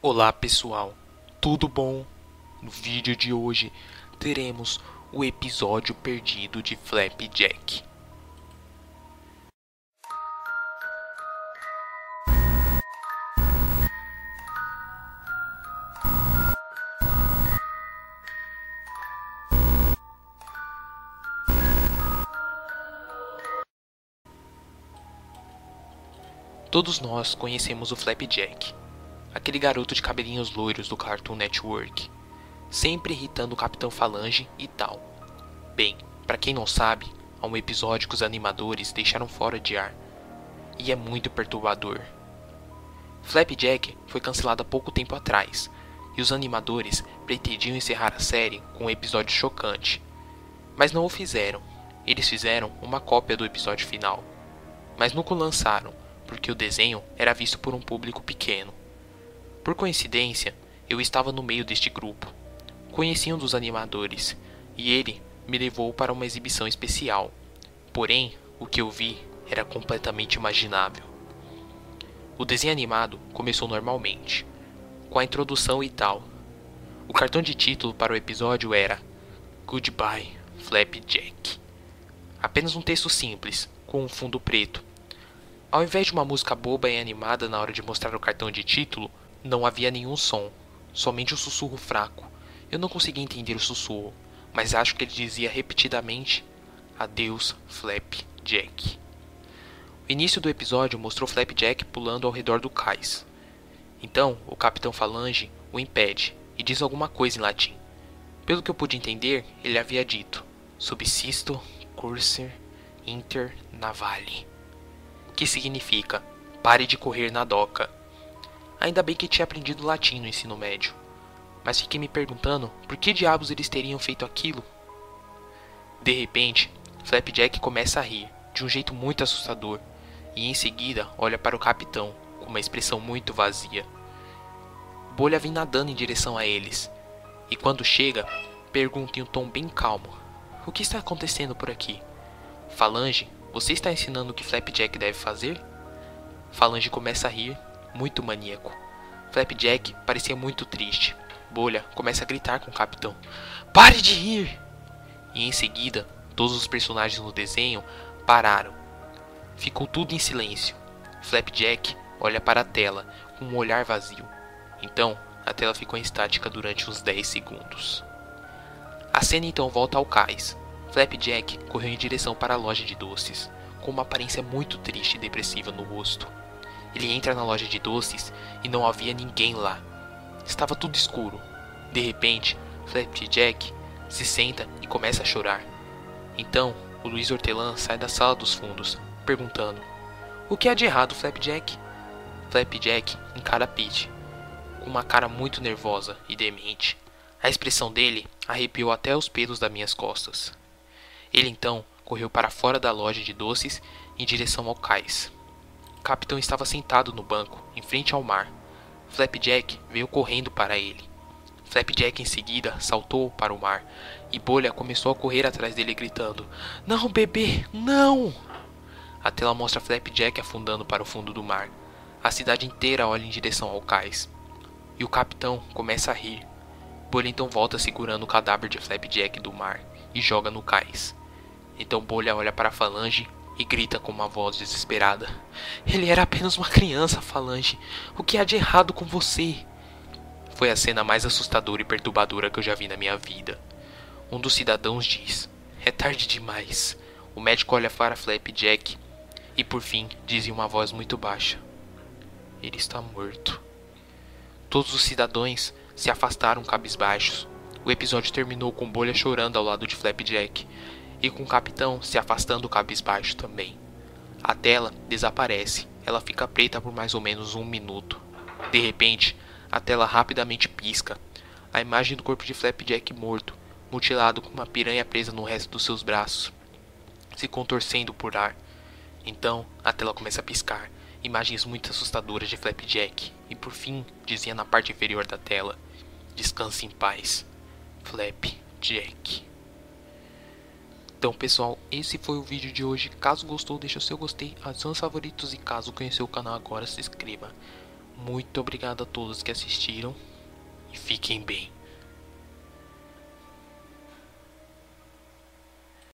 Olá pessoal, tudo bom? No vídeo de hoje teremos o episódio perdido de Flapjack. Todos nós conhecemos o Flapjack, aquele garoto de cabelinhos loiros do Cartoon Network, sempre irritando o Capitão Falange e tal. Bem, para quem não sabe, há um episódio que os animadores deixaram fora de ar, e é muito perturbador. Flapjack foi cancelado há pouco tempo atrás, e os animadores pretendiam encerrar a série com um episódio chocante. Mas não o fizeram. Eles fizeram uma cópia do episódio final, mas nunca o lançaram porque o desenho era visto por um público pequeno. Por coincidência, eu estava no meio deste grupo. Conheci um dos animadores e ele me levou para uma exibição especial. Porém, o que eu vi era completamente imaginável. O desenho animado começou normalmente, com a introdução e tal. O cartão de título para o episódio era Goodbye, Flapjack. Apenas um texto simples, com um fundo preto, ao invés de uma música boba e animada na hora de mostrar o cartão de título, não havia nenhum som, somente um sussurro fraco. Eu não conseguia entender o sussurro, mas acho que ele dizia repetidamente: Adeus, Flapjack. O início do episódio mostrou Flapjack pulando ao redor do cais. Então, o capitão Falange o impede e diz alguma coisa em latim. Pelo que eu pude entender, ele havia dito: Subsisto cursor inter navale que significa pare de correr na doca. Ainda bem que tinha aprendido latim no ensino médio, mas fiquei me perguntando por que diabos eles teriam feito aquilo. De repente, Flapjack começa a rir, de um jeito muito assustador, e em seguida olha para o capitão, com uma expressão muito vazia. Bolha vem nadando em direção a eles, e quando chega, pergunta em um tom bem calmo: O que está acontecendo por aqui? Falange você está ensinando o que Flapjack deve fazer? Falange começa a rir, muito maníaco. Flapjack parecia muito triste. Bolha começa a gritar com o capitão: Pare de rir! E em seguida, todos os personagens no desenho pararam. Ficou tudo em silêncio. Flapjack olha para a tela com um olhar vazio. Então, a tela ficou estática durante uns 10 segundos. A cena então volta ao cais. Flapjack correu em direção para a loja de doces, com uma aparência muito triste e depressiva no rosto. Ele entra na loja de doces e não havia ninguém lá. Estava tudo escuro. De repente, Flapjack se senta e começa a chorar. Então, o Luiz Hortelã sai da sala dos fundos, perguntando: O que há de errado, Flapjack? Flapjack encara Pete, com uma cara muito nervosa e demente. A expressão dele arrepiou até os pelos das minhas costas. Ele então correu para fora da loja de doces em direção ao cais. O capitão estava sentado no banco, em frente ao mar. Flapjack veio correndo para ele. Flapjack em seguida saltou para o mar e Bolha começou a correr atrás dele gritando: Não, bebê, não! A tela mostra Flapjack afundando para o fundo do mar. A cidade inteira olha em direção ao cais. E o capitão começa a rir. Bolha então volta segurando o cadáver de Flapjack do mar e joga no cais. Então Bolha olha para a Falange e grita com uma voz desesperada: Ele era apenas uma criança, Falange. O que há de errado com você? Foi a cena mais assustadora e perturbadora que eu já vi na minha vida. Um dos cidadãos diz: É tarde demais. O médico olha para Flapjack e por fim diz em uma voz muito baixa: Ele está morto. Todos os cidadãos se afastaram cabisbaixos. O episódio terminou com Bolha chorando ao lado de Flapjack e com o capitão se afastando cabisbaixo também. A tela desaparece, ela fica preta por mais ou menos um minuto. De repente, a tela rapidamente pisca. A imagem do corpo de Flapjack morto, mutilado com uma piranha presa no resto dos seus braços, se contorcendo por ar. Então, a tela começa a piscar. Imagens muito assustadoras de Flapjack. E por fim, dizia na parte inferior da tela: Descanse em paz, Flapjack. Então pessoal, esse foi o vídeo de hoje. Caso gostou, deixa o seu gostei, adicione os favoritos e caso conheceu o canal agora, se inscreva. Muito obrigado a todos que assistiram e fiquem bem.